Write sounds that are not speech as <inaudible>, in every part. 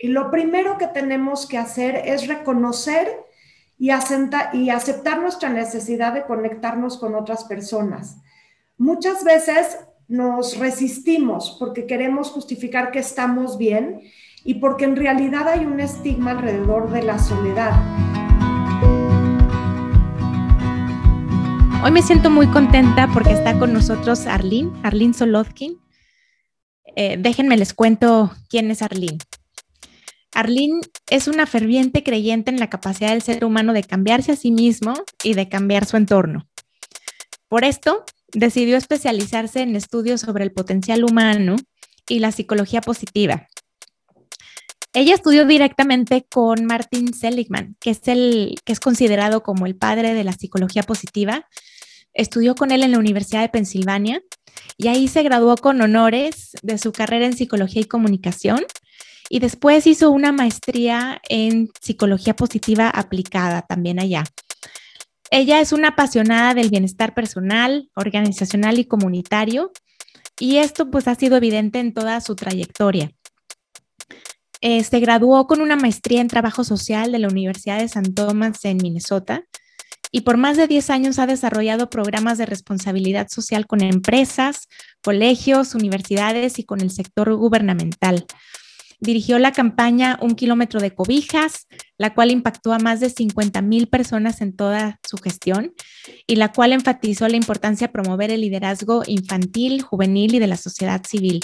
Y lo primero que tenemos que hacer es reconocer y, y aceptar nuestra necesidad de conectarnos con otras personas. Muchas veces nos resistimos porque queremos justificar que estamos bien y porque en realidad hay un estigma alrededor de la soledad. Hoy me siento muy contenta porque está con nosotros Arlene, Arlene Solodkin. Eh, déjenme les cuento quién es Arlene. Arlene es una ferviente creyente en la capacidad del ser humano de cambiarse a sí mismo y de cambiar su entorno. Por esto, decidió especializarse en estudios sobre el potencial humano y la psicología positiva. Ella estudió directamente con Martin Seligman, que es, el, que es considerado como el padre de la psicología positiva. Estudió con él en la Universidad de Pensilvania y ahí se graduó con honores de su carrera en psicología y comunicación y después hizo una maestría en psicología positiva aplicada también allá. Ella es una apasionada del bienestar personal, organizacional y comunitario, y esto pues ha sido evidente en toda su trayectoria. Eh, se graduó con una maestría en trabajo social de la Universidad de San Thomas en Minnesota y por más de 10 años ha desarrollado programas de responsabilidad social con empresas, colegios, universidades y con el sector gubernamental. Dirigió la campaña Un kilómetro de cobijas, la cual impactó a más de 50 mil personas en toda su gestión y la cual enfatizó la importancia de promover el liderazgo infantil, juvenil y de la sociedad civil.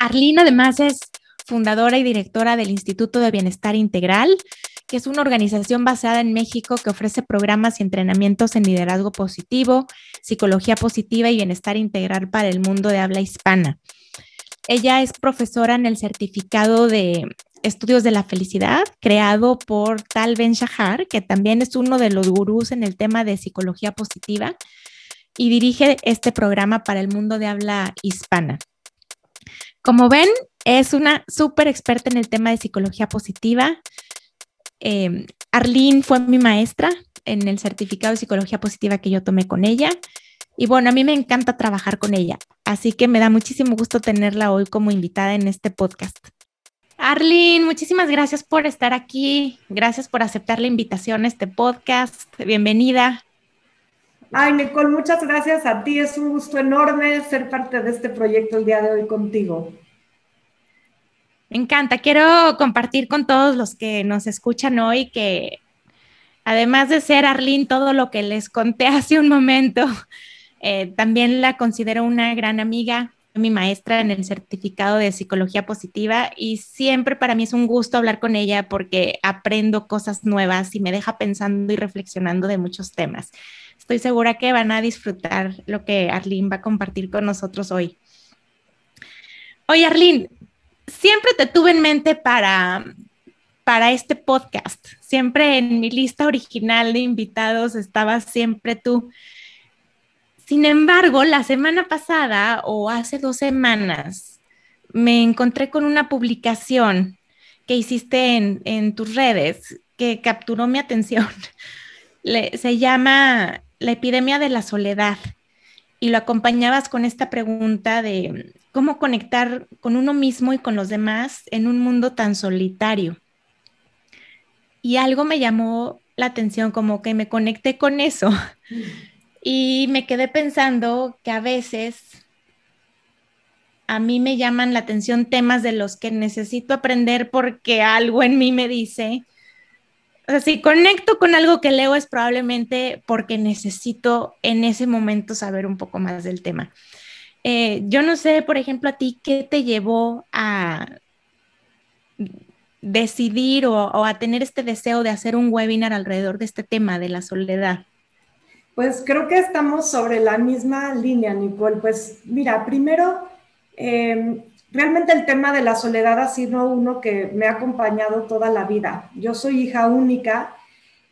Arlene además es fundadora y directora del Instituto de Bienestar Integral, que es una organización basada en México que ofrece programas y entrenamientos en liderazgo positivo, psicología positiva y bienestar integral para el mundo de habla hispana. Ella es profesora en el certificado de estudios de la felicidad creado por Tal Ben Shahar, que también es uno de los gurús en el tema de psicología positiva y dirige este programa para el mundo de habla hispana. Como ven, es una súper experta en el tema de psicología positiva. Eh, Arlene fue mi maestra en el certificado de psicología positiva que yo tomé con ella y bueno, a mí me encanta trabajar con ella, así que me da muchísimo gusto tenerla hoy como invitada en este podcast. Arlene, muchísimas gracias por estar aquí. Gracias por aceptar la invitación a este podcast. Bienvenida. Ay, Nicole, muchas gracias a ti. Es un gusto enorme ser parte de este proyecto el día de hoy contigo. Me encanta. Quiero compartir con todos los que nos escuchan hoy que además de ser Arlene todo lo que les conté <laughs> hace un momento, eh, también la considero una gran amiga, mi maestra en el certificado de psicología positiva y siempre para mí es un gusto hablar con ella porque aprendo cosas nuevas y me deja pensando y reflexionando de muchos temas. Estoy segura que van a disfrutar lo que Arlene va a compartir con nosotros hoy. Oye, Arlene, siempre te tuve en mente para, para este podcast. Siempre en mi lista original de invitados estabas siempre tú. Sin embargo, la semana pasada o hace dos semanas me encontré con una publicación que hiciste en, tus redes que capturó mi atención. <laughs> se llama La epidemia de la soledad y lo acompañabas con esta pregunta de cómo conectar con uno mismo y con los demás en un mundo tan solitario. Y algo me llamó la atención, como que me conecté con eso. <laughs> Y me quedé pensando que a veces a mí me llaman la atención temas de los que necesito aprender porque algo en mí me dice, o sea, si conecto con algo que leo es probablemente porque necesito en ese momento saber un poco más del tema. Eh, yo no sé, por ejemplo, a ti, ¿qué te llevó a decidir o a tener este deseo de hacer un webinar alrededor de este tema de la soledad? Pues creo que estamos sobre la misma línea, Nicole. Pues mira, primero, em, realmente el tema de la soledad ha sido uno que me ha acompañado toda la vida. Yo soy hija única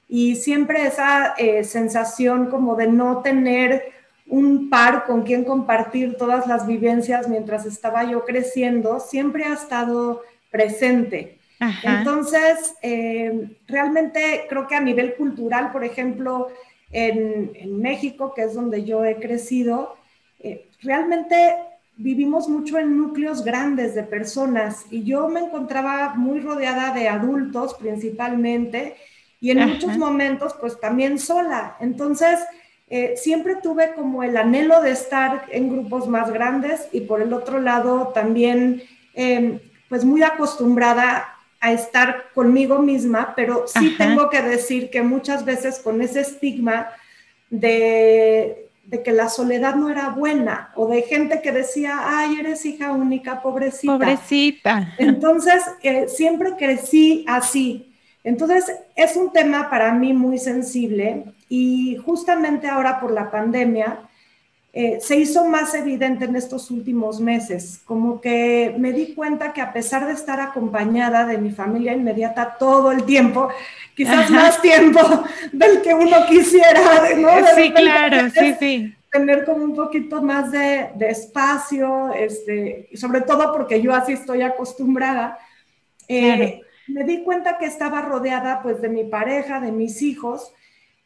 y siempre esa eh, sensación como de no tener un par con quien compartir todas las vivencias mientras estaba yo creciendo, siempre ha estado presente. Entonces, em, realmente creo que a nivel cultural, por ejemplo, en, México, que es donde yo he crecido, eh, realmente vivimos mucho en núcleos grandes de personas y yo me encontraba muy rodeada de adultos principalmente y en muchos momentos pues también sola. Entonces, eh, siempre tuve como el anhelo de estar en grupos más grandes y por el otro lado también em, pues muy acostumbrada a estar conmigo misma, pero sí tengo que decir que muchas veces con ese estigma de, de, que la soledad no era buena o de gente que decía, ay, eres hija única, pobrecita. Pobrecita. Entonces, eh, siempre crecí así. Entonces, es un tema para mí muy sensible y justamente ahora por la pandemia eh, se hizo más evidente en estos últimos meses, como que me di cuenta que a pesar de estar acompañada de mi familia inmediata todo el tiempo, quizás más tiempo <laughs> del que uno quisiera, ¿no? sí, claro, sí, sí. Tener como un poquito más de, espacio, este, sobre todo porque yo así estoy acostumbrada. Eh, me di cuenta que estaba rodeada pues de mi pareja, de mis hijos,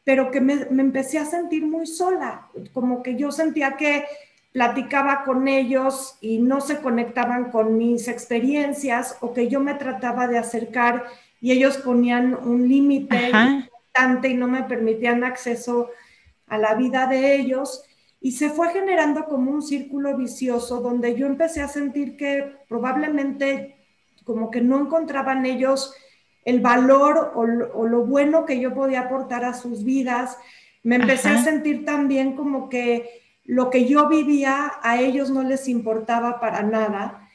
pero que me, empecé a sentir muy sola, como que yo sentía que platicaba con ellos y no se conectaban con mis experiencias o que yo me trataba de acercar y ellos ponían un límite importante y no me permitían acceso a la vida de ellos. Y se fue generando como un círculo vicioso donde yo empecé a sentir que probablemente como que no encontraban ellos el valor o, lo bueno que yo podía aportar a sus vidas. Me empecé a sentir también como que lo que yo vivía a ellos no les importaba para nada.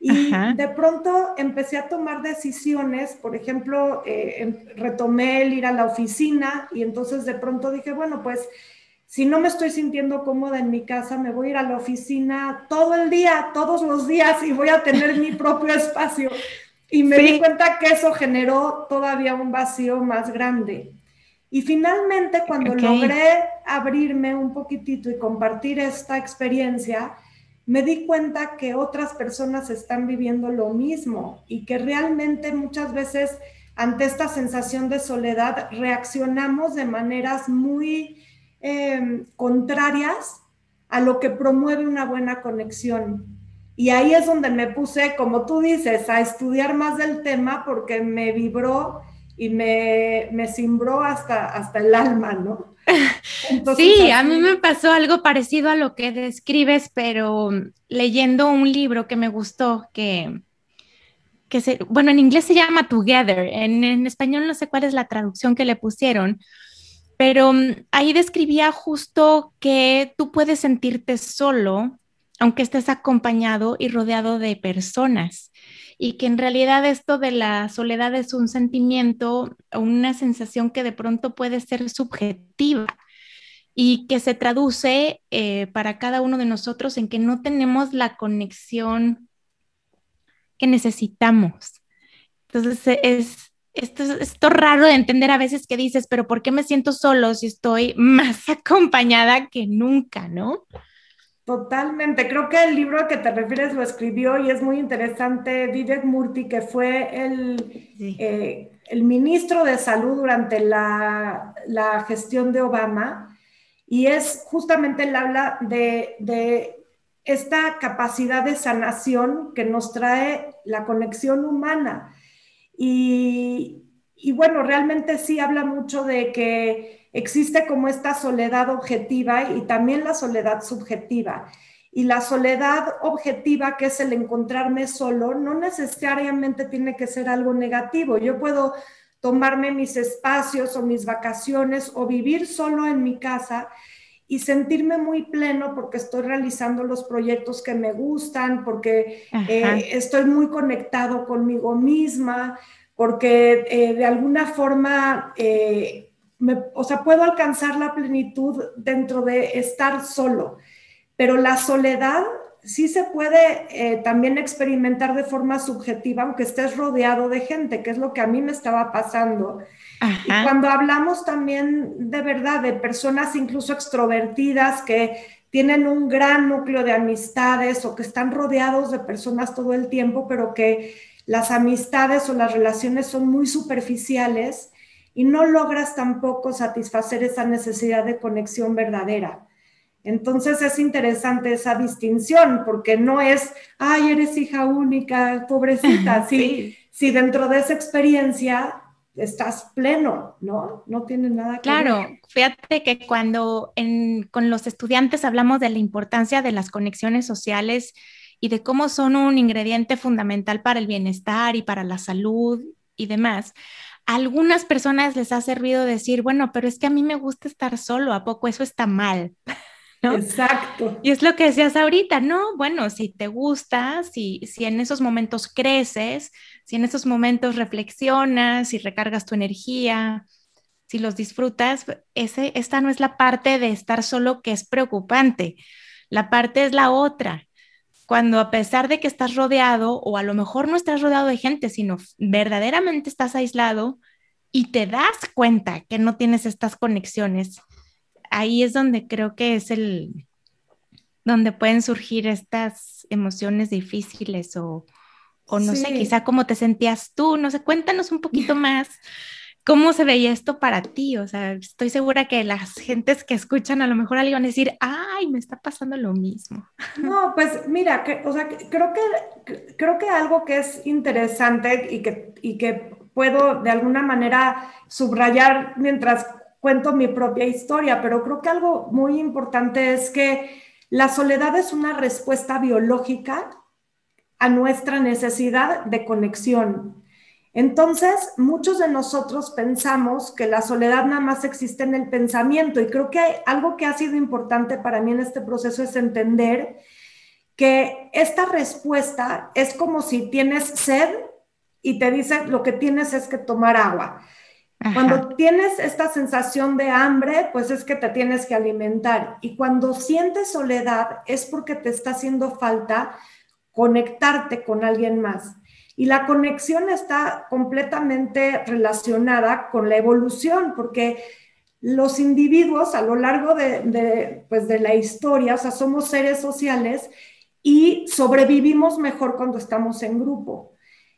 Y de pronto empecé a tomar decisiones, por ejemplo, eh, em, retomé el ir a la oficina y entonces de pronto dije, bueno, pues si no me estoy sintiendo cómoda en mi casa, me voy a ir a la oficina todo el día, todos los días y voy a tener mi propio espacio. Y me di cuenta que eso generó todavía un vacío más grande. Y finalmente, cuando logré abrirme un poquitito y compartir esta experiencia, me di cuenta que otras personas están viviendo lo mismo y que realmente muchas veces ante esta sensación de soledad reaccionamos de maneras muy em, contrarias a lo que promueve una buena conexión. Y ahí es donde me puse, como tú dices, a estudiar más del tema porque me vibró y me, me cimbró hasta, hasta el alma, ¿no? <laughs> sí, a mí me pasó algo parecido a lo que describes, pero leyendo un libro que me gustó, que, que se, bueno, en inglés se llama Together, en, en español no sé cuál es la traducción que le pusieron, pero mm, ahí describía justo que tú puedes sentirte solo aunque estés acompañado y rodeado de personas. Y que en realidad esto de la soledad es un sentimiento o una sensación que de pronto puede ser subjetiva y que se traduce eh, para cada uno de nosotros en que no tenemos la conexión que necesitamos. Entonces e, es esto, esto raro de entender a veces que dices, pero ¿por qué me siento solo si estoy <laughs> más acompañada que nunca, no? Totalmente. Creo que el libro al que te refieres lo escribió y es muy interesante Vivek Murthy, que fue el, eh, el ministro de Salud durante la, la, gestión de Obama. Y es justamente, él habla de, de esta capacidad de sanación que nos trae la conexión humana. Y, y bueno, realmente sí habla mucho de que existe como esta soledad objetiva y también la soledad subjetiva. Y la soledad objetiva, que es el encontrarme solo, no necesariamente tiene que ser algo negativo. Yo puedo tomarme mis espacios o mis vacaciones o vivir solo en mi casa y sentirme muy pleno porque estoy realizando los proyectos que me gustan, porque eh, estoy muy conectado conmigo misma, porque eh, de alguna forma eh, o sea, puedo alcanzar la plenitud dentro de estar solo, pero la soledad sí se puede eh, también experimentar de forma subjetiva, aunque estés rodeado de gente, que es lo que a mí me estaba pasando. Y cuando hablamos también de verdad de personas incluso extrovertidas que tienen un gran núcleo de amistades o que están rodeados de personas todo el tiempo, pero que las amistades o las relaciones son muy superficiales, y no logras tampoco satisfacer esa necesidad de conexión verdadera. Entonces es interesante esa distinción porque no es, ay, eres hija única, pobrecita. <laughs> Sí, si dentro de esa experiencia estás pleno, ¿no? No tiene nada que claro, ver. Claro, fíjate que cuando con los estudiantes hablamos de la importancia de las conexiones sociales y de cómo son un ingrediente fundamental para el bienestar y para la salud y demás, a algunas personas les ha servido decir, bueno, pero es que a mí me gusta estar solo, ¿a poco eso está mal? <laughs> Exacto. Y es lo que decías ahorita, ¿no? Bueno, si te gusta, si, si en esos momentos creces, si en esos momentos reflexionas, si recargas tu energía, si los disfrutas, ese, esta no es la parte de estar solo que es preocupante. La parte es la otra. Cuando a pesar de que estás rodeado, o a lo mejor no estás rodeado de gente, sino verdaderamente estás aislado y te das cuenta que no tienes estas conexiones, ahí es donde creo que es el, donde pueden surgir estas emociones difíciles o, o no sé, quizá cómo te sentías tú, no sé, cuéntanos un poquito <laughs> más. ¿Cómo se veía esto para ti? O sea, estoy segura que las gentes que escuchan a lo mejor alguien van a decir, ay, me está pasando lo mismo. No, pues mira, que, o sea, creo que, creo que algo que es interesante y que, y que puedo de alguna manera subrayar mientras cuento mi propia historia, pero creo que algo muy importante es que la soledad es una respuesta biológica a nuestra necesidad de conexión. Entonces, muchos de nosotros pensamos que la soledad nada más existe en el pensamiento y creo que hay algo que ha sido importante para mí en este proceso es entender que esta respuesta es como si tienes sed y te dicen lo que tienes es que tomar agua. Cuando tienes esta sensación de hambre, pues es que te tienes que alimentar. Y cuando sientes soledad es porque te está haciendo falta conectarte con alguien más. Y la conexión está completamente relacionada con la evolución, porque los individuos a lo largo de, pues de la historia, o sea, somos seres sociales y sobrevivimos mejor cuando estamos en grupo.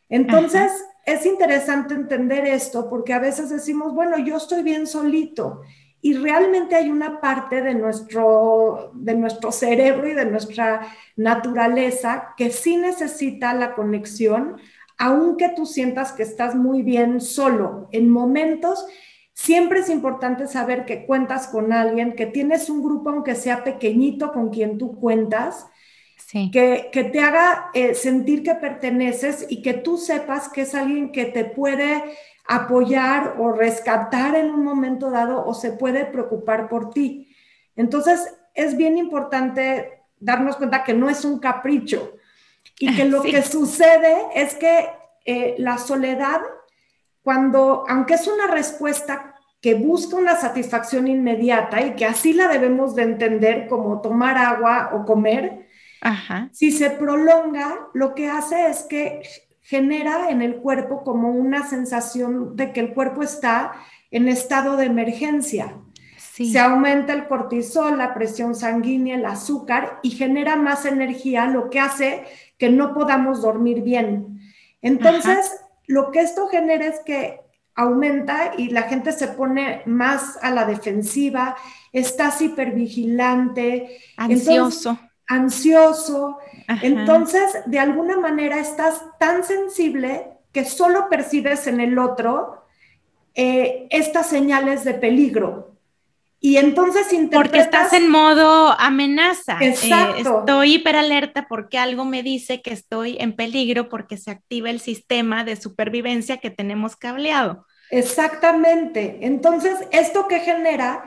Entonces, es interesante entender esto porque a veces decimos, bueno, yo estoy bien solito y realmente hay una parte de nuestro, de nuestro cerebro y de nuestra naturaleza que sí necesita la conexión, aunque tú sientas que estás muy bien solo. En momentos, siempre es importante saber que cuentas con alguien, que tienes un grupo, aunque sea pequeñito, con quien tú cuentas que, te haga eh, sentir que perteneces y que tú sepas que es alguien que te puede apoyar o rescatar en un momento dado o se puede preocupar por ti. Entonces, es bien importante darnos cuenta que no es un capricho y que lo <laughs> que sucede es que eh, la soledad, cuando, aunque es una respuesta que busca una satisfacción inmediata y que así la debemos de entender como tomar agua o comer, si se prolonga, lo que hace es que genera en el cuerpo como una sensación de que el cuerpo está en estado de emergencia. Se aumenta el cortisol, la presión sanguínea, el azúcar y genera más energía, lo que hace que no podamos dormir bien. Entonces, lo que esto genera es que aumenta y la gente se pone más a la defensiva, estás hipervigilante. Ansioso ansioso. Entonces, de alguna manera estás tan sensible que solo percibes en el otro eh, estas señales de peligro. Y entonces interpretas... Porque estás en modo amenaza. Eh, Exacto. estoy hiperalerta porque algo me dice que estoy en peligro porque se activa el sistema de supervivencia que tenemos cableado. Exactamente. Entonces, esto que genera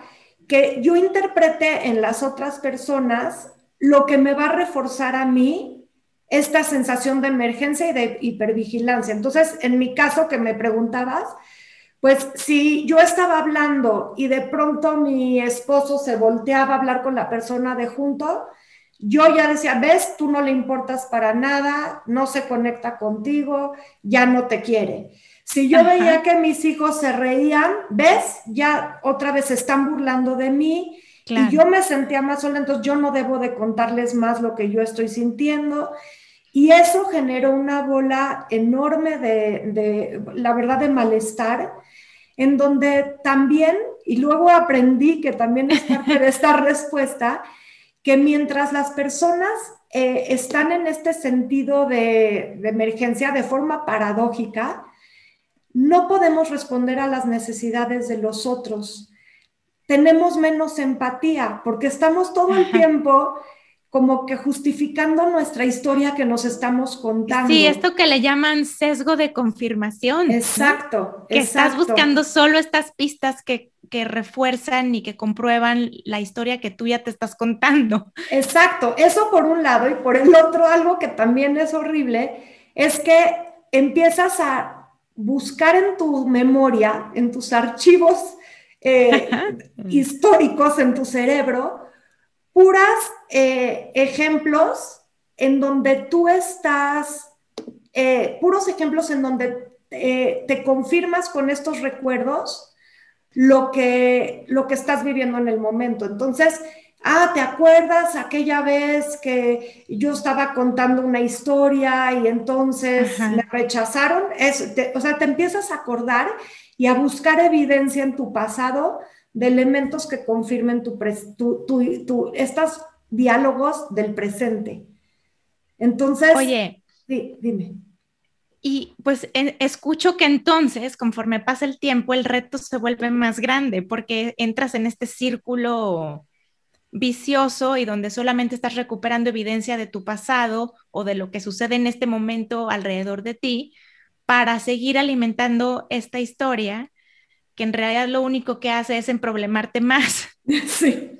que yo interprete en las otras personas lo que me va a reforzar a mí esta sensación de emergencia y de hipervigilancia. Entonces, en mi caso que me preguntabas, pues si yo estaba hablando y de pronto mi esposo se volteaba a hablar con la persona de junto, yo ya decía, ves, tú no le importas para nada, no se conecta contigo, ya no te quiere. Si yo veía que mis hijos se reían, ves, ya otra vez se están burlando de mí, y yo me sentía más sola, entonces yo no debo de contarles más lo que yo estoy sintiendo. Y eso generó una bola enorme de, de, la verdad, de malestar, en donde también, y luego aprendí que también es parte de esta <laughs> respuesta, que mientras las personas eh, están en este sentido de, de emergencia de forma paradójica, no podemos responder a las necesidades de los otros. Tenemos menos empatía porque estamos todo el tiempo como que justificando nuestra historia que nos estamos contando. Sí, esto que le llaman sesgo de confirmación. Exacto. Que estás buscando solo estas pistas que, que, refuerzan y que comprueban la historia que tú ya te estás contando. Exacto. Eso por un lado. Y por el otro, algo que también es horrible, es que empiezas a buscar en tu memoria, en tus archivos eh, <laughs> históricos, en tu cerebro, puras eh, ejemplos en donde tú estás, eh, puros ejemplos en donde te confirmas con estos recuerdos lo que, lo que estás viviendo en el momento. Entonces, ah, ¿te acuerdas aquella vez que yo estaba contando una historia y entonces me rechazaron? o sea, te empiezas a acordar y a buscar evidencia en tu pasado de elementos que confirmen tu, tu, estos diálogos del presente. Entonces, oye, sí, dime. Y pues escucho que entonces, conforme pasa el tiempo, el reto se vuelve más grande porque entras en este círculo vicioso y donde solamente estás recuperando evidencia de tu pasado o de lo que sucede en este momento alrededor de ti para seguir alimentando esta historia que en realidad lo único que hace es emproblemarte más. <laughs> Sí.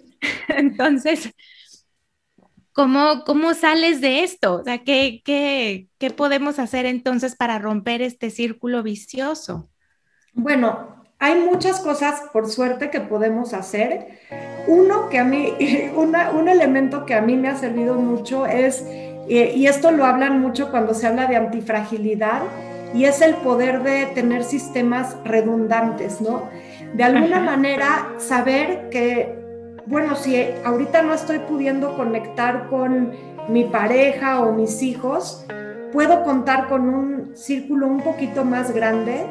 Entonces, ¿cómo, ¿cómo sales de esto? O sea, ¿qué, qué, qué podemos hacer entonces para romper este círculo vicioso? Bueno, hay muchas cosas, por suerte, que podemos hacer. Uno que a mí, <laughs> un elemento que a mí me ha servido mucho es, eh, y esto lo hablan mucho cuando se habla de antifragilidad, y es el poder de tener sistemas redundantes, ¿no? De alguna manera saber que, bueno, si ahorita no estoy pudiendo conectar con mi pareja o mis hijos, puedo contar con un círculo un poquito más grande,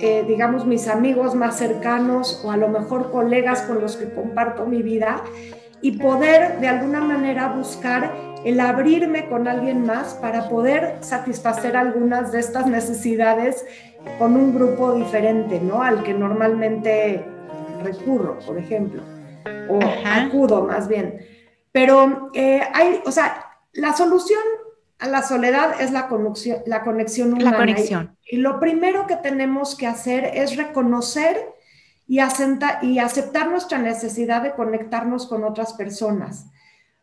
eh, digamos mis amigos más cercanos o a lo mejor colegas con los que comparto mi vida y poder de alguna manera buscar el abrirme con alguien más para poder satisfacer algunas de estas necesidades con un grupo diferente, ¿no? Al que normalmente recurro, por ejemplo, o acudo más bien. Pero eh, hay, o sea, la solución la soledad es la conexión, la conexión humana. La conexión. Y, lo primero que tenemos que hacer es reconocer y, y aceptar nuestra necesidad de conectarnos con otras personas.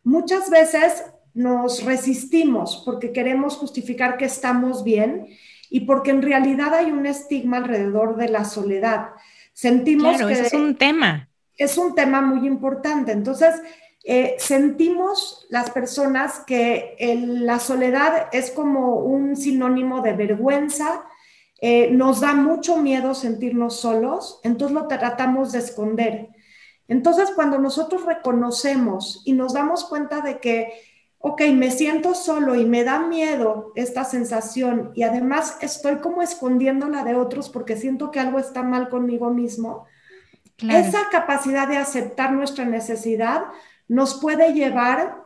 Muchas veces nos resistimos porque queremos justificar que estamos bien y porque en realidad hay un estigma alrededor de la soledad. Sentimos que es un tema. Es un tema muy importante. Entonces, eh, sentimos las personas que la soledad es como un sinónimo de vergüenza, eh, nos da mucho miedo sentirnos solos, entonces lo tratamos de esconder. Entonces, cuando nosotros reconocemos y nos damos cuenta de que ok, me siento solo y me da miedo esta sensación y además estoy como escondiéndola de otros porque siento que algo está mal conmigo mismo, esa capacidad de aceptar nuestra necesidad nos puede llevar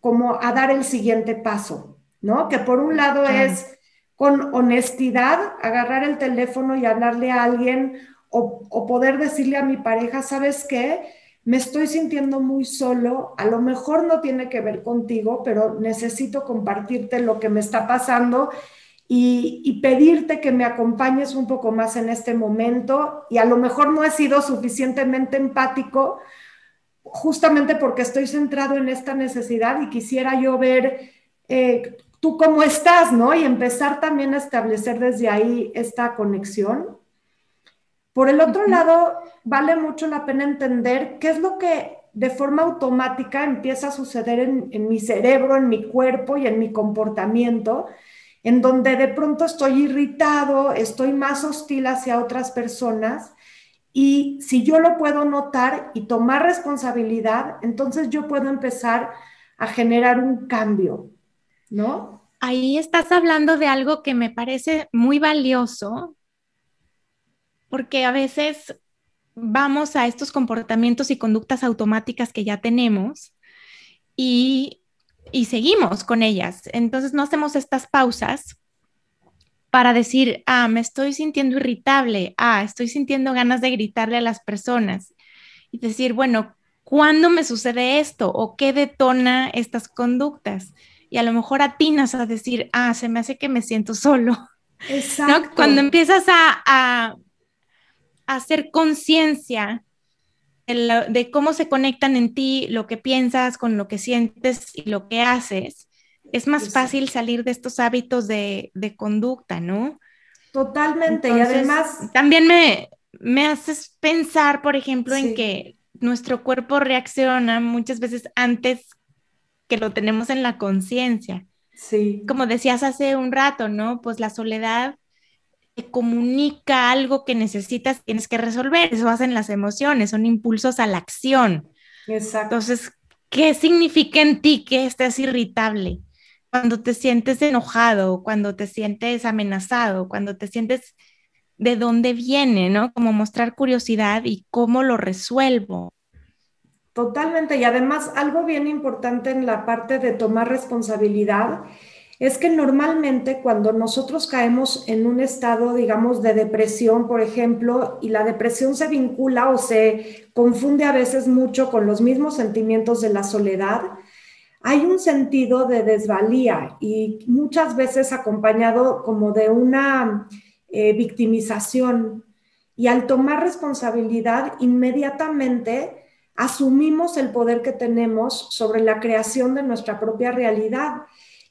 como a dar el siguiente paso, ¿no? Que por un lado es con honestidad agarrar el teléfono y hablarle a alguien o, o poder decirle a mi pareja, ¿sabes qué? me estoy sintiendo muy solo, a lo mejor no tiene que ver contigo, pero necesito compartirte lo que me está pasando y, pedirte que me acompañes un poco más en este momento y a lo mejor no he sido suficientemente empático justamente porque estoy centrado en esta necesidad y quisiera yo ver eh, tú cómo estás, ¿no? Y empezar también a establecer desde ahí esta conexión. Por el otro lado, vale mucho la pena entender qué es lo que de forma automática empieza a suceder en, mi cerebro, en mi cuerpo y en mi comportamiento, en donde de pronto estoy irritado, estoy más hostil hacia otras personas. Y si yo lo puedo notar y tomar responsabilidad, entonces yo puedo empezar a generar un cambio, ¿no? Ahí estás hablando de algo que me parece muy valioso, porque a veces vamos a estos comportamientos y conductas automáticas que ya tenemos y, y seguimos con ellas. Entonces no hacemos estas pausas para decir, ah, me estoy sintiendo irritable, ah, estoy sintiendo ganas de gritarle a las personas y decir, bueno, ¿cuándo me sucede esto o qué detona estas conductas? Y a lo mejor atinas a decir, ah, se me hace que me siento solo. Exacto. Cuando empiezas a, a, hacer conciencia de, cómo se conectan en ti lo que piensas con lo que sientes y lo que haces, es más fácil salir de estos hábitos de, conducta, ¿no? Totalmente. y además... También me, me haces pensar, por ejemplo, en que nuestro cuerpo reacciona muchas veces antes que lo tenemos en la conciencia. Sí. Como decías hace un rato, ¿no? Pues la soledad te comunica algo que necesitas, tienes que resolver. Eso hacen las emociones, son impulsos a la acción. Exacto. Entonces, ¿qué significa en ti que estés irritable? Cuando te sientes enojado, cuando te sientes amenazado, cuando te sientes de dónde viene, ¿no? Como mostrar curiosidad y cómo lo resuelvo. Totalmente. Y además, algo bien importante en la parte de tomar responsabilidad es que normalmente cuando nosotros caemos en un estado, digamos, de depresión, por ejemplo, y la depresión se vincula o se confunde a veces mucho con los mismos sentimientos de la soledad, hay un sentido de desvalía y muchas veces acompañado como de una eh, victimización. Y al tomar responsabilidad, inmediatamente asumimos el poder que tenemos sobre la creación de nuestra propia realidad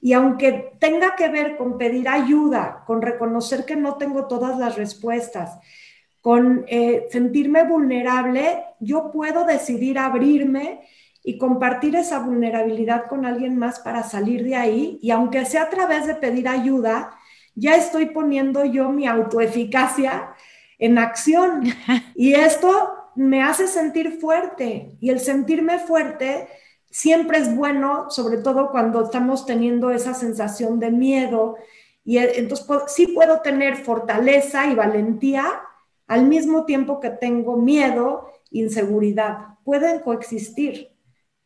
y aunque tenga que ver con pedir ayuda, con reconocer que no tengo todas las respuestas, con eh, sentirme vulnerable, yo puedo decidir abrirme y compartir esa vulnerabilidad con alguien más para salir de ahí. Y aunque sea a través de pedir ayuda, ya estoy poniendo yo mi autoeficacia en acción. <laughs> Y esto me hace sentir fuerte. Y el sentirme fuerte siempre es bueno, sobre todo cuando estamos teniendo esa sensación de miedo. Y eh, entonces sí puedo tener fortaleza y valentía al mismo tiempo que tengo miedo, inseguridad. Pueden coexistir,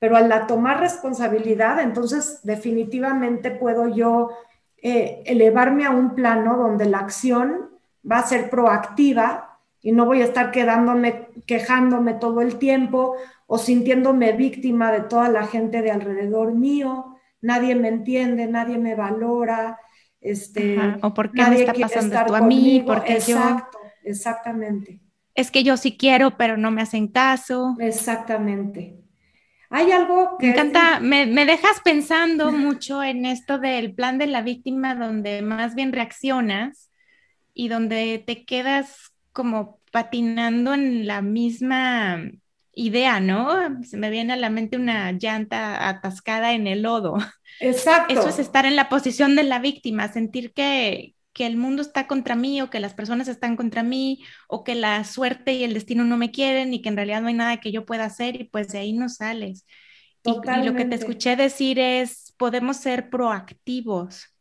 pero al tomar responsabilidad, entonces definitivamente puedo yo eh, elevarme a un plano donde la acción va a ser proactiva y no voy a estar quedándome, quejándome todo el tiempo o sintiéndome víctima de toda la gente de alrededor mío, nadie me entiende, nadie me valora, este, o por qué me está pasando esto a mí, porque Exacto, exactamente. Es que yo sí quiero, pero no me hacen caso. Exactamente. Hay algo que... Me encanta, me, me, dejas pensando mucho en esto del plan de la víctima, donde más bien reaccionas y donde te quedas como patinando en la misma idea, ¿no? Se me viene a la mente una llanta atascada en el lodo. Exacto. Eso es estar en la posición de la víctima, sentir que, que el mundo está contra mí o que las personas están contra mí o que la suerte y el destino no me quieren y que en realidad no hay nada que yo pueda hacer y pues de ahí no sales. Y, y, lo que te escuché decir es, podemos ser proactivos.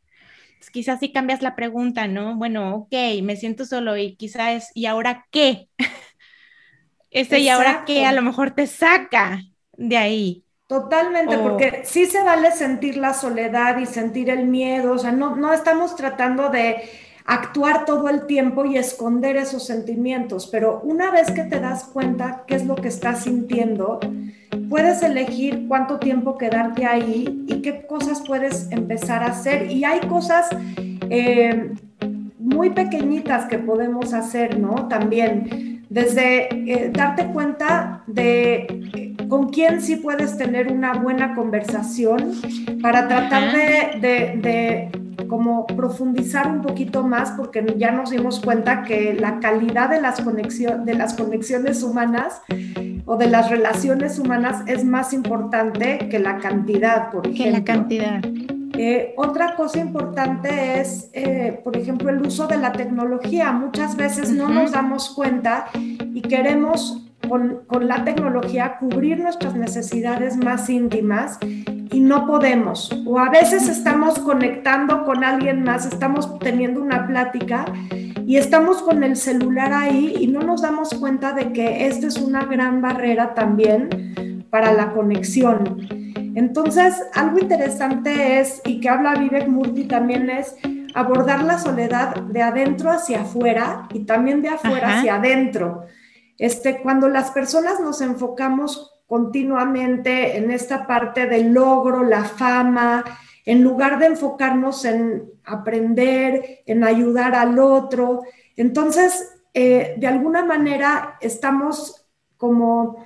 quizás si cambias la pregunta, ¿no? Bueno, ok, me siento solo y quizás, ¿y ahora qué? <laughs> ese y ahora que a lo mejor te saca de ahí. Totalmente, porque sí se vale sentir la soledad y sentir el miedo, o sea, no, no estamos tratando de actuar todo el tiempo y esconder esos sentimientos, pero una vez que te das cuenta qué es lo que estás sintiendo, puedes elegir cuánto tiempo quedarte ahí y qué cosas puedes empezar a hacer. Y hay cosas eh, muy pequeñitas que podemos hacer, ¿no? También desde eh, darte cuenta de eh, con quién sí puedes tener una buena conversación para tratar de, de, como profundizar un poquito más, porque ya nos dimos cuenta que la calidad de las, conexión, de las conexiones humanas o de las relaciones humanas es más importante que la cantidad, por ejemplo. Que la cantidad. Eh, otra cosa importante es, eh, por ejemplo, el uso de la tecnología. Muchas veces no nos damos cuenta y queremos con, con, la tecnología cubrir nuestras necesidades más íntimas y no podemos. O a veces estamos conectando con alguien más, estamos teniendo una plática y estamos con el celular ahí y no nos damos cuenta de que esta es una gran barrera también para la conexión. Entonces, algo interesante es, y que habla Vivek Murthy también es, abordar la soledad de adentro hacia afuera y también de afuera hacia adentro. Este, cuando las personas nos enfocamos continuamente en esta parte del logro, la fama, en lugar de enfocarnos en aprender, en ayudar al otro, entonces, eh, de alguna manera estamos como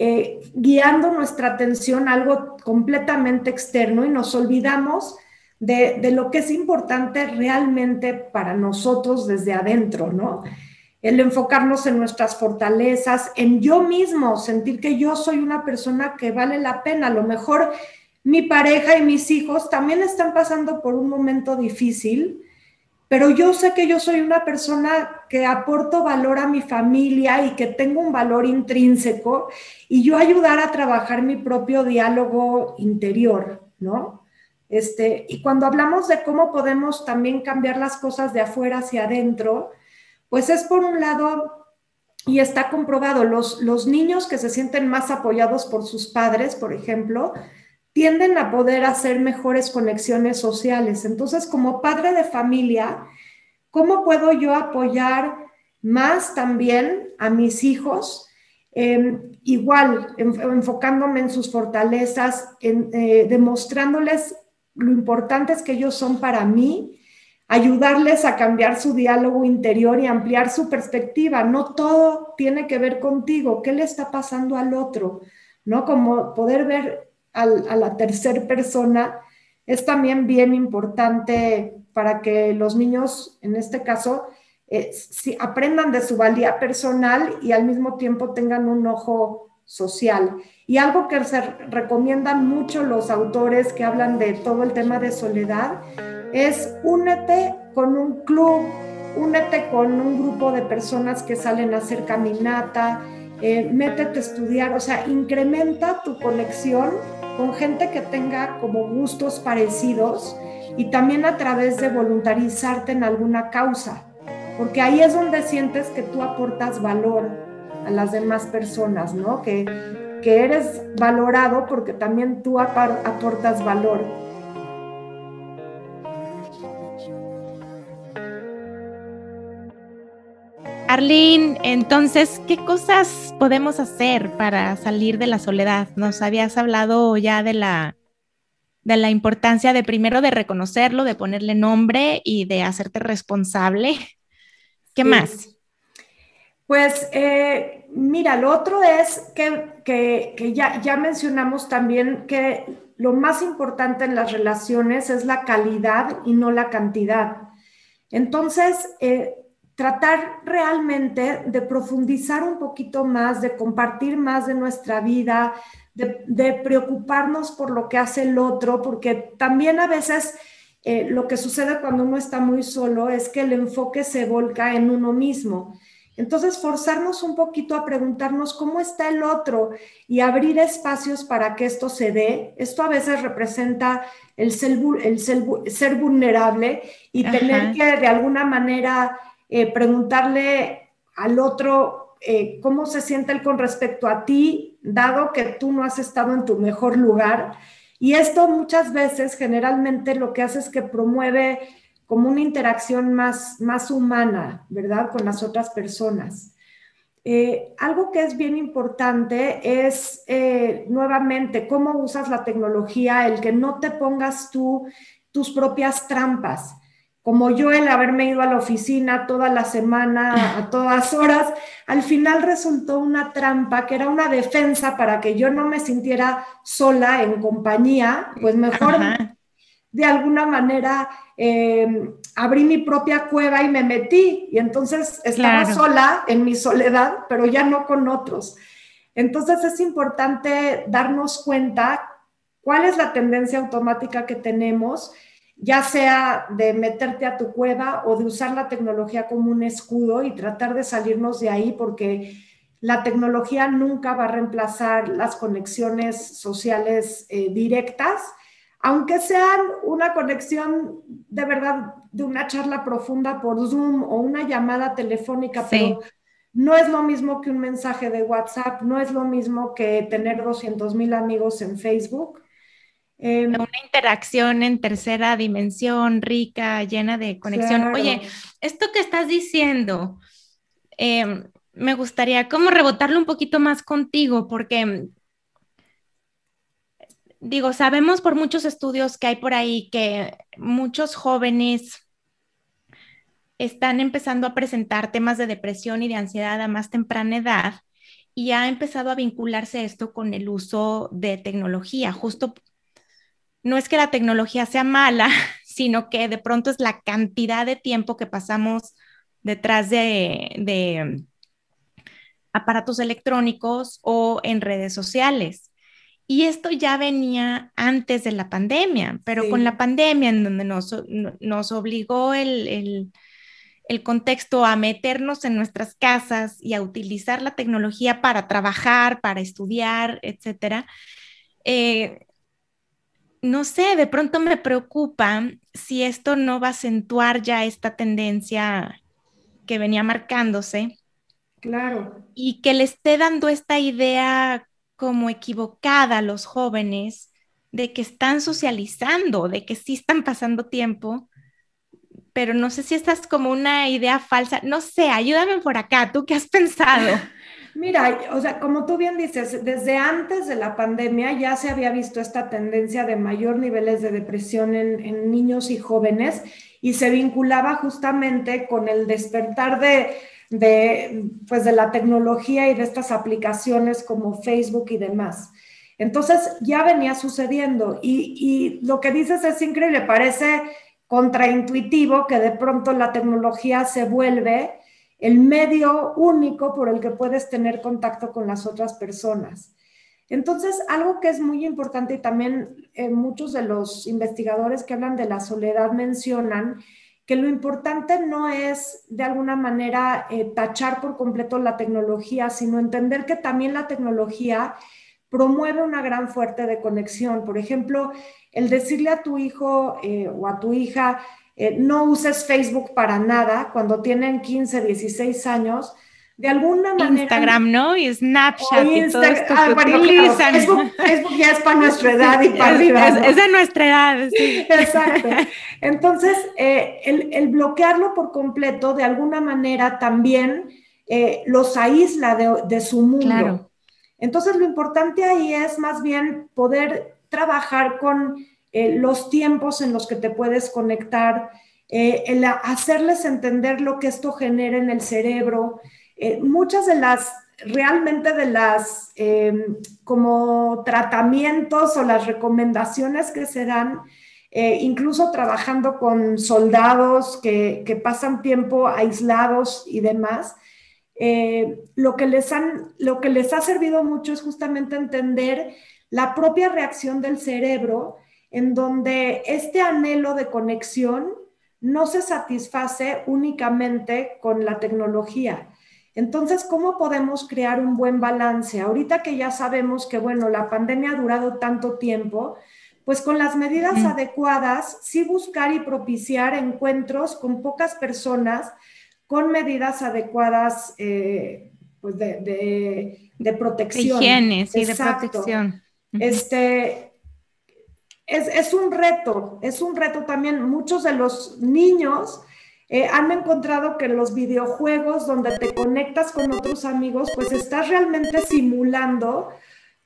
eh, guiando nuestra atención a algo completamente externo y nos olvidamos de, lo que es importante realmente para nosotros desde adentro, ¿no? El enfocarnos en nuestras fortalezas, en yo mismo, sentir que yo soy una persona que vale la pena. A lo mejor mi pareja y mis hijos también están pasando por un momento difícil, pero yo sé que yo soy una persona que aporto valor a mi familia y que tengo un valor intrínseco y yo ayudar a trabajar mi propio diálogo interior, ¿no? Este, y cuando hablamos de cómo podemos también cambiar las cosas de afuera hacia adentro, pues es por un lado, y está comprobado, los, los niños que se sienten más apoyados por sus padres, por ejemplo, tienden a poder hacer mejores conexiones sociales. Entonces, como padre de familia, ¿cómo puedo yo apoyar más también a mis hijos? Em, igual, enfocándome en sus fortalezas, en, eh, demostrándoles lo importantes que ellos son para mí, ayudarles a cambiar su diálogo interior y ampliar su perspectiva. No todo tiene que ver contigo, qué le está pasando al otro, ¿no? Como poder ver a la tercera persona es también bien importante para que los niños, en este caso, eh, aprendan de su valía personal y al mismo tiempo tengan un ojo social. Y algo que se recomiendan mucho los autores que hablan de todo el tema de soledad es únete con un club, únete con un grupo de personas que salen a hacer caminata, eh, métete a estudiar, o sea, incrementa tu conexión con gente que tenga como gustos parecidos y también a través de voluntarizarte en alguna causa, porque ahí es donde sientes que tú aportas valor a las demás personas, ¿no? Que, que eres valorado porque también tú aportas valor. Arlene, entonces, ¿qué cosas podemos hacer para salir de la soledad? Nos habías hablado ya de la, de la importancia de primero de reconocerlo, de ponerle nombre y de hacerte responsable. ¿Qué más? Pues eh, mira, lo otro es que, ya, ya, mencionamos también que lo más importante en las relaciones es la calidad y no la cantidad. Entonces, eh, tratar realmente de profundizar un poquito más, de compartir más de nuestra vida, de, de preocuparnos por lo que hace el otro, porque también a veces eh, lo que sucede cuando uno está muy solo es que el enfoque se volca en uno mismo. Entonces, forzarnos un poquito a preguntarnos cómo está el otro y abrir espacios para que esto se dé. Esto a veces representa el ser, el ser, vulnerable y tener que de alguna manera eh, preguntarle al otro eh, cómo se siente él con respecto a ti, dado que tú no has estado en tu mejor lugar. Y esto muchas veces, generalmente, lo que hace es que promueve como una interacción más, más humana, ¿verdad? Con las otras personas. Eh, algo que es bien importante es nuevamente cómo usas la tecnología, el que no te pongas tú tus propias trampas. Como yo el haberme ido a la oficina toda la semana, a todas horas, al final resultó una trampa que era una defensa para que yo no me sintiera sola en compañía, pues mejor de alguna manera em, abrí mi propia cueva y me metí y entonces estaba sola en mi soledad, pero ya no con otros. Entonces es importante darnos cuenta cuál es la tendencia automática que tenemos, ya sea de meterte a tu cueva o de usar la tecnología como un escudo y tratar de salirnos de ahí porque la tecnología nunca va a reemplazar las conexiones sociales eh, directas aunque sean una conexión de verdad de una charla profunda por Zoom o una llamada telefónica, pero no es lo mismo que un mensaje de WhatsApp, no es lo mismo que tener 200 mil amigos en Facebook. Em, una interacción en tercera dimensión, rica, llena de conexión. Oye, esto que estás diciendo, em, me gustaría como rebotarlo un poquito más contigo, porque digo, sabemos por muchos estudios que hay por ahí que muchos jóvenes están empezando a presentar temas de depresión y de ansiedad a más temprana edad y ha empezado a vincularse esto con el uso de tecnología, justo no es que la tecnología sea mala, <laughs> sino que de pronto es la cantidad de tiempo que pasamos detrás de, aparatos electrónicos o en redes sociales. Y esto ya venía antes de la pandemia, pero con la pandemia en donde nos, nos obligó el, contexto a meternos en nuestras casas y a utilizar la tecnología para trabajar, para estudiar, etcétera, eh, no sé, de pronto me preocupa si esto no va a acentuar ya esta tendencia que venía marcándose. Claro. Y que le esté dando esta idea como equivocada a los jóvenes de que están socializando, de que sí están pasando tiempo, pero no sé si esta es como una idea falsa. No sé, ayúdame por acá, ¿tú qué has pensado? <laughs> Mira, o sea, como tú bien dices, desde antes de la pandemia ya se había visto esta tendencia de mayor niveles de depresión en, niños y jóvenes y se vinculaba justamente con el despertar de, pues de la tecnología y de estas aplicaciones como Facebook y demás. Entonces ya venía sucediendo y, y lo que dices es increíble, parece contraintuitivo que de pronto la tecnología se vuelve el medio único por el que puedes tener contacto con las otras personas. Entonces, algo que es muy importante y también eh, muchos de los investigadores que hablan de la soledad mencionan que lo importante no es de alguna manera eh, tachar por completo la tecnología, sino entender que también la tecnología promueve una gran fuerte de conexión. Por ejemplo, el decirle a tu hijo eh, o a tu hija, eh, no uses Facebook para nada cuando tienen 15, 16 años, de alguna manera... Instagram, ¿no? Y Snapchat y todo esto ah, Facebook, ya es para <laughs> nuestra edad y para arriba. Es, de nuestra edad, sí. <laughs> Exacto. Entonces, eh, el, bloquearlo por completo, de alguna manera también eh, los aísla de, de su mundo. Claro. Entonces, lo importante ahí es más bien poder trabajar con eh, los tiempos en los que te puedes conectar, eh, hacerles entender lo que esto genera en el cerebro. Eh, muchas de las, realmente de las como tratamientos o las recomendaciones que se dan, incluso trabajando con soldados que, que pasan tiempo aislados y demás, lo, que les han, lo que les ha servido mucho es justamente entender la propia reacción del cerebro en donde este anhelo de conexión no se satisface únicamente con la tecnología. Entonces, ¿cómo podemos crear un buen balance? Ahorita que ya sabemos que, bueno, la pandemia ha durado tanto tiempo, pues con las medidas adecuadas, sí buscar y propiciar encuentros con pocas personas, con medidas adecuadas eh, pues de, protección. De higiene, sí, de protección. Este, es, un reto, es un reto también. Muchos de los niños eh, han encontrado que los videojuegos donde te conectas con otros amigos, pues estás realmente simulando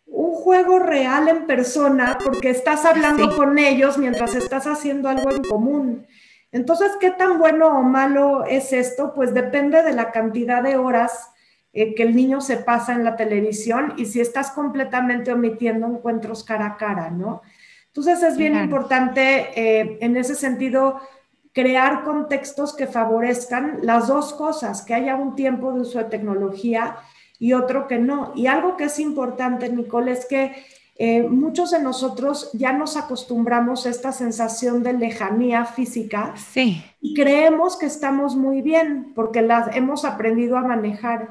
un juego real en persona porque estás hablando con ellos mientras estás haciendo algo en común. Entonces, ¿qué tan bueno o malo es esto? Pues depende de la cantidad de horas eh, que el niño se pasa en la televisión y si estás completamente omitiendo encuentros cara a cara, ¿no? Entonces es bien importante eh, en ese sentido crear contextos que favorezcan las dos cosas, que haya un tiempo de uso de tecnología y otro que no. Y algo que es importante, Nicole, es que eh, muchos de nosotros ya nos acostumbramos a esta sensación de lejanía física sí. y creemos que estamos muy bien porque las hemos aprendido a manejar.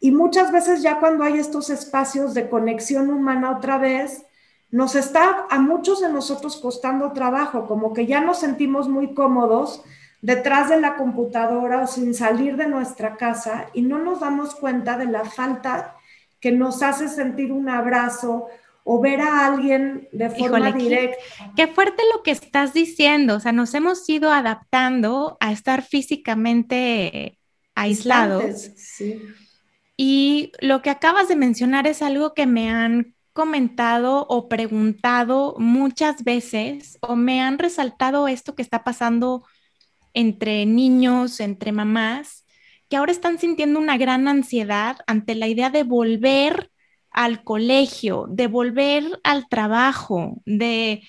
Y muchas veces ya cuando hay estos espacios de conexión humana otra vez, nos está a muchos de nosotros costando trabajo, como que ya nos sentimos muy cómodos detrás de la computadora o sin salir de nuestra casa y no nos damos cuenta de la falta que nos hace sentir un abrazo o ver a alguien de forma directa. Qué, fuerte lo que estás diciendo, o sea, nos hemos ido adaptando a estar físicamente aislados. Y lo que acabas de mencionar es algo que me han comentado o preguntado muchas veces o me han resaltado esto que está pasando entre niños, entre mamás, que ahora están sintiendo una gran ansiedad ante la idea de volver al colegio, de volver al trabajo, de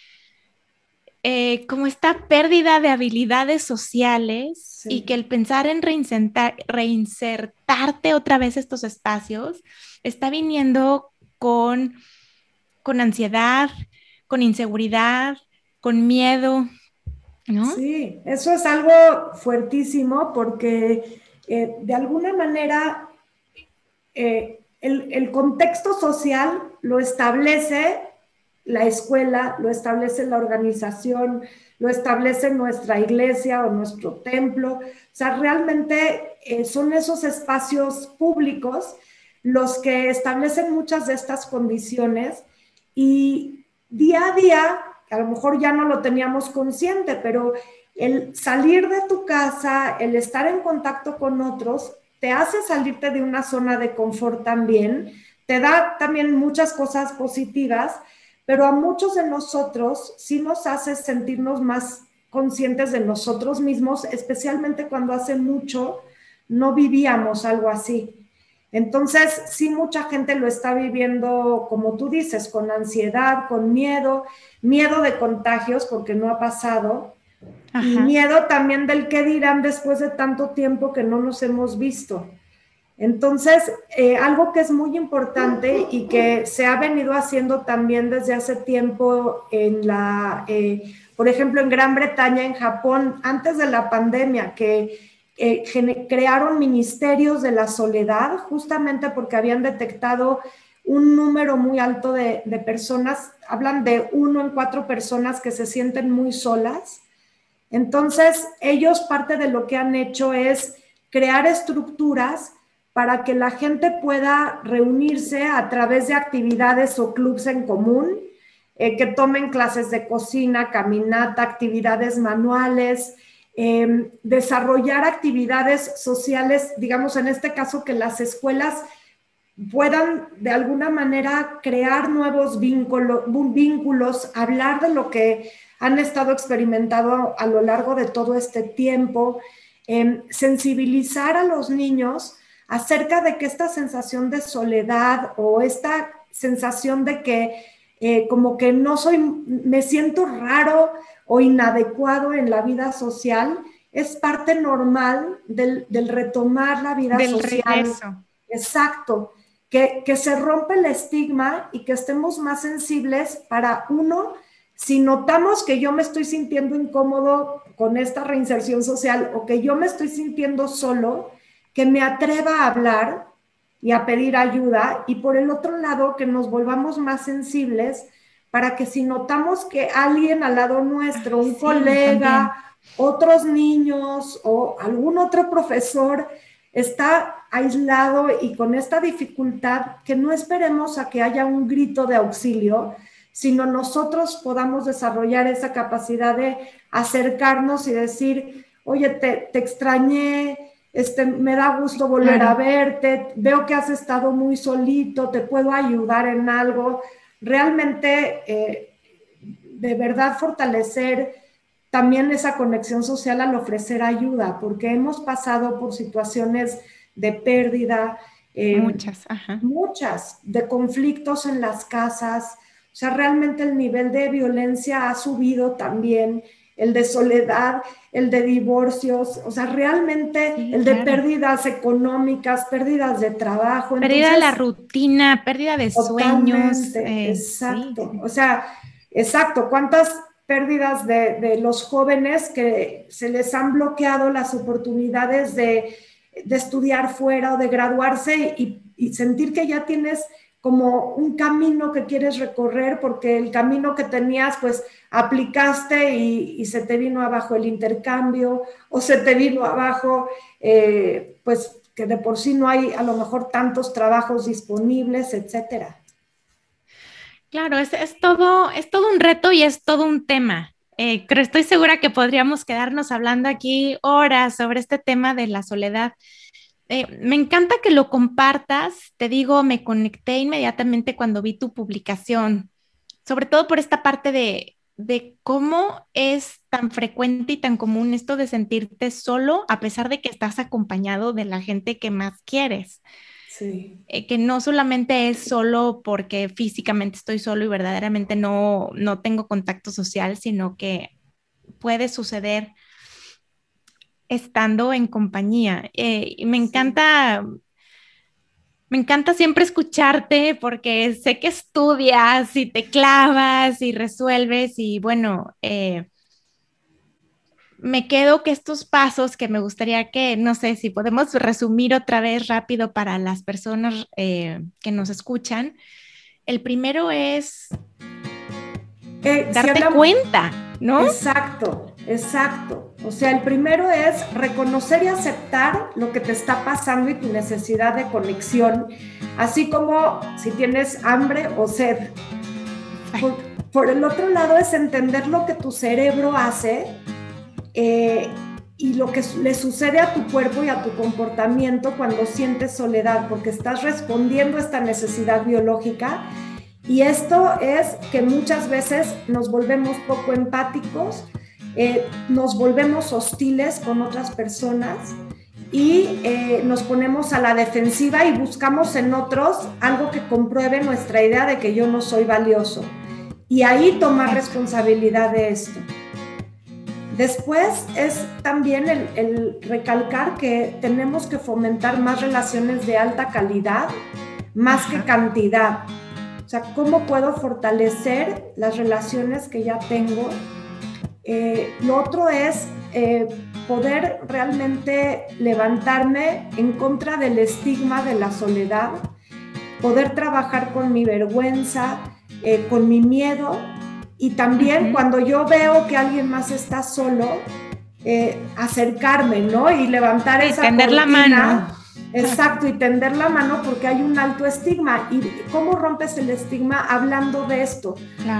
eh, como esta pérdida de habilidades sociales y que el pensar en reinsertarte otra vez estos espacios está viniendo con con ansiedad, con inseguridad, con miedo, ¿no? Sí, eso es algo fuertísimo porque eh, de alguna manera eh, el, contexto social lo establece la escuela, lo establece la organización, lo establece nuestra iglesia o nuestro templo. O sea, realmente eh, son esos espacios públicos los que establecen muchas de estas condiciones y día a día, a lo mejor ya no lo teníamos consciente, pero el salir de tu casa, el estar en contacto con otros, te hace salirte de una zona de confort también, te da también muchas cosas positivas, pero a muchos de nosotros sí nos hace sentirnos más conscientes de nosotros mismos, especialmente cuando hace mucho no vivíamos algo así. Entonces, sí, mucha gente lo está viviendo, como tú dices, con ansiedad, con miedo, miedo de contagios porque no ha pasado, y miedo también del qué dirán después de tanto tiempo que no nos hemos visto. Entonces, eh, algo que es muy importante y que se ha venido haciendo también desde hace tiempo en la, eh, por ejemplo, en Gran Bretaña, en Japón, antes de la pandemia, que eh, crearon ministerios de la soledad justamente porque habían detectado un número muy alto de, personas, hablan de uno en cuatro personas que se sienten muy solas. Entonces, ellos parte de lo que han hecho es crear estructuras para que la gente pueda reunirse a través de actividades o clubs en común, eh, que tomen clases de cocina, caminata, actividades manuales, Em, desarrollar actividades sociales, digamos en este caso que las escuelas puedan de alguna manera crear nuevos vínculos, hablar de lo que han estado experimentando a lo largo de todo este tiempo, em, sensibilizar a los niños acerca de que esta sensación de soledad o esta sensación de que eh, como que no soy, me siento raro o inadecuado en la vida social, es parte normal del, retomar la vida social. Exacto. Que, que se rompe el estigma y que estemos más sensibles para uno, si notamos que yo me estoy sintiendo incómodo con esta reinserción social o que yo me estoy sintiendo solo, que me atreva a hablar y a pedir ayuda y por el otro lado que nos volvamos más sensibles para que si notamos que alguien al lado nuestro, un colega, otros niños o algún otro profesor está aislado y con esta dificultad, que no esperemos a que haya un grito de auxilio, sino nosotros podamos desarrollar esa capacidad de acercarnos y decir, oye, te, extrañé, este, me da gusto volver a verte, veo que has estado muy solito, te puedo ayudar en algo realmente eh, de verdad fortalecer también esa conexión social al ofrecer ayuda, porque hemos pasado por situaciones de pérdida. Eh, muchas, muchas, de conflictos en las casas. O sea, realmente el nivel de violencia ha subido también, el de soledad, el de divorcios, o sea, realmente el de pérdidas económicas, pérdidas de trabajo. Pérdida de la rutina, pérdida de sueños. Eh, exacto, o sea, exacto, ¿cuántas pérdidas de, los jóvenes que se les han bloqueado las oportunidades de, estudiar fuera o de graduarse y, y sentir que ya tienes como un camino que quieres recorrer porque el camino que tenías pues aplicaste y, se te vino abajo el intercambio o se te vino abajo eh, pues que de por sí no hay a lo mejor tantos trabajos disponibles, etcétera. Claro, es, todo, es todo un reto y es todo un tema. Eh, pero estoy segura que podríamos quedarnos hablando aquí horas sobre este tema de la soledad. Eh, me encanta que lo compartas. Te digo, me conecté inmediatamente cuando vi tu publicación, sobre todo por esta parte de, de cómo es tan frecuente y tan común esto de sentirte solo a pesar de que estás acompañado de la gente que más quieres. Sí. Eh, que no solamente es solo porque físicamente estoy solo y verdaderamente no, no tengo contacto social, sino que puede suceder estando en compañía. Eh, y me encanta, me encanta siempre escucharte porque sé que estudias y te clavas y resuelves y bueno, eh, me quedo que estos pasos que me gustaría que, no sé, si podemos resumir otra vez rápido para las personas eh, que nos escuchan. El primero es darte cuenta, ¿no? Exacto, exacto. O sea, el primero es reconocer y aceptar lo que te está pasando y tu necesidad de conexión, así como si tienes hambre o sed. Por, el otro lado es entender lo que tu cerebro hace eh, y lo que le sucede a tu cuerpo y a tu comportamiento cuando sientes soledad, porque estás respondiendo a esta necesidad biológica. Y esto es que muchas veces nos volvemos poco empáticos, eh, nos volvemos hostiles con otras personas y eh, nos ponemos a la defensiva y buscamos en otros algo que compruebe nuestra idea de que yo no soy valioso. Y ahí tomar responsabilidad de esto. Después es también el, recalcar que tenemos que fomentar más relaciones de alta calidad, más que cantidad. O sea, ¿cómo puedo fortalecer las relaciones que ya tengo eh, lo otro es eh, poder realmente levantarme en contra del estigma de la soledad, poder trabajar con mi vergüenza, eh, con mi miedo y también cuando yo veo que alguien más está solo, acercarme, ¿no? Y levantar esa tender la mano Exacto, y tender la mano porque hay un alto estigma. ¿Y cómo rompes el estigma hablando de esto?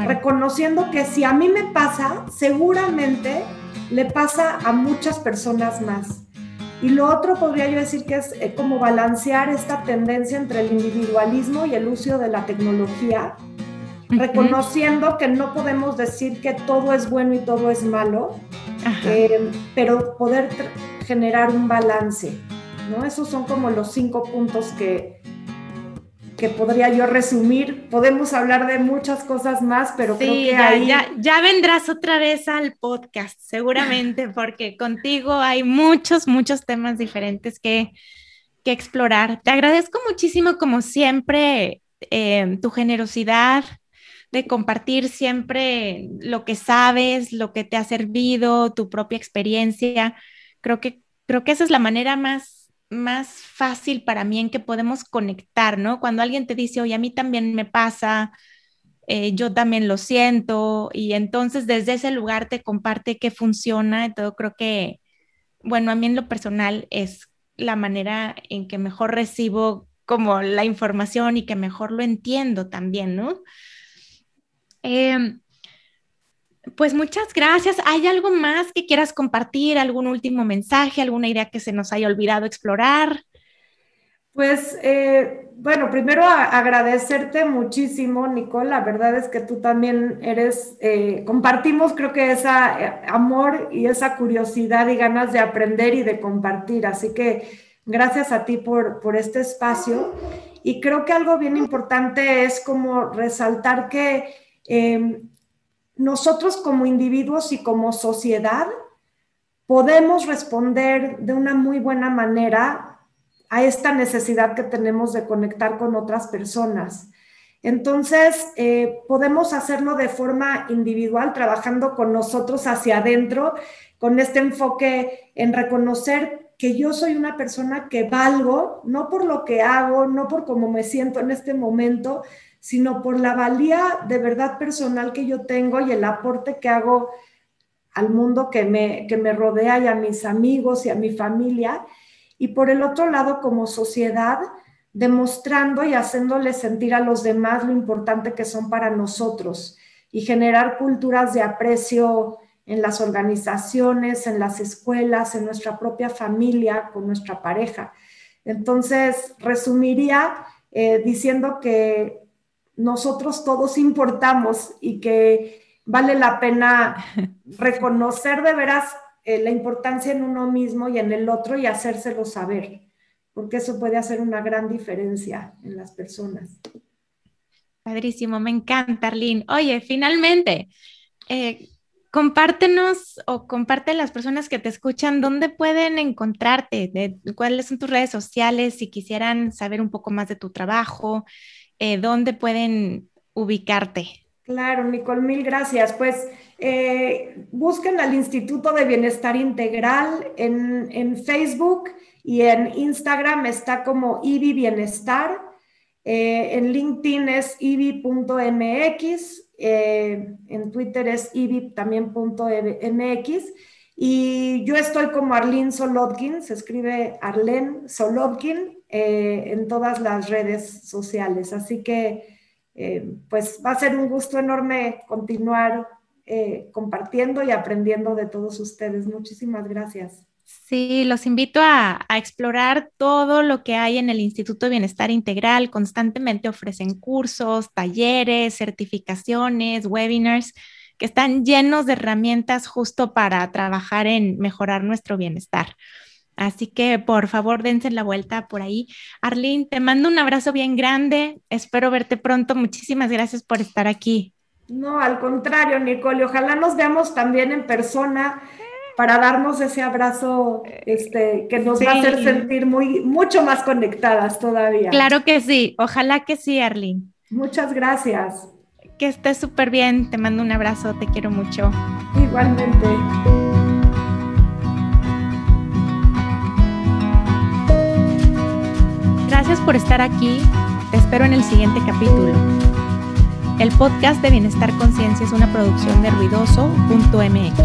Reconociendo que si a mí me pasa, seguramente le pasa a muchas personas más. Y lo otro podría yo decir que es eh, como balancear esta tendencia entre el individualismo y el uso de la tecnología, reconociendo que no podemos decir que todo es bueno y todo es malo, eh, pero poder generar un balance. ¿No? Esos son como los cinco puntos que, que podría yo resumir. Podemos hablar de muchas cosas más, pero creo que ya, ahí... ya, vendrás otra vez al podcast, seguramente, <laughs> porque contigo hay muchos, muchos temas diferentes que, que explorar. Te agradezco muchísimo, como siempre, eh, tu generosidad de compartir siempre lo que sabes, lo que te ha servido, tu propia experiencia. Creo que, creo que esa es la manera más más fácil para mí en que podemos conectar, ¿no? Cuando alguien te dice, oye, a mí también me pasa, eh, yo también lo siento, y entonces desde ese lugar te comparte qué funciona, todo creo que, bueno, a mí en lo personal es la manera en que mejor recibo como la información y que mejor lo entiendo también, ¿no? Em, pues muchas gracias. ¿Hay algo más que quieras compartir? ¿Algún último mensaje? ¿Alguna idea que se nos haya olvidado explorar? Pues eh, bueno, primero agradecerte muchísimo, Nicole. La verdad es que tú también eres, eh, compartimos creo que ese eh, amor y esa curiosidad y ganas de aprender y de compartir. Así que gracias a ti por, por este espacio. Y creo que algo bien importante es como resaltar que em, nosotros como individuos y como sociedad podemos responder de una muy buena manera a esta necesidad que tenemos de conectar con otras personas. Entonces, eh, podemos hacerlo de forma individual, trabajando con nosotros hacia adentro, con este enfoque en reconocer que yo soy una persona que valgo, no por lo que hago, no por cómo me siento en este momento, sino por la valía de verdad personal que yo tengo y el aporte que hago al mundo que me, que me rodea y a mis amigos y a mi familia. Y por el otro lado, como sociedad, demostrando y haciéndole sentir a los demás lo importante que son para nosotros y generar culturas de aprecio en las organizaciones, en las escuelas, en nuestra propia familia, con nuestra pareja. Entonces, resumiría eh, diciendo que nosotros todos importamos y que vale la pena <laughs> reconocer de veras eh, la importancia en uno mismo y en el otro y hacérselo saber, porque eso puede hacer una gran diferencia en las personas. Padrísimo, me encanta, Arlene. Oye, finalmente, eh, compártenos o comparte a las personas que te escuchan dónde pueden encontrarte, de, cuáles son tus redes sociales, si quisieran saber un poco más de tu trabajo, eh, dónde pueden ubicarte. Claro, Nicole, mil gracias. Pues eh, busquen al Instituto de Bienestar Integral en, Facebook y en Instagram está como IBI Bienestar. Eh, en LinkedIn es ibi.mx, eh, en Twitter es ibi también.mx. Y yo estoy como Arlene Solodkin, se escribe Arlene Solodkin en todas las redes sociales. Así que eh, pues va a ser un gusto enorme continuar eh, compartiendo y aprendiendo de todos ustedes. Muchísimas gracias. Sí, los invito a, a, explorar todo lo que hay en el Instituto de Bienestar Integral. Constantemente ofrecen cursos, talleres, certificaciones, webinars que están llenos de herramientas justo para trabajar en mejorar nuestro bienestar. Así que por favor dense la vuelta por ahí. Arlene, te mando un abrazo bien grande. Espero verte pronto. Muchísimas gracias por estar aquí. No, al contrario, Nicole. Ojalá nos veamos también en persona para darnos ese abrazo este, que nos va a hacer sentir muy, mucho más conectadas todavía. Claro que sí. Ojalá que sí, Arlene. Muchas gracias. Que estés súper bien. Te mando un abrazo. Te quiero mucho. Igualmente. Gracias por estar aquí. Te espero en el siguiente capítulo. El podcast de Bienestar Conciencia es una producción de ruidoso.mx.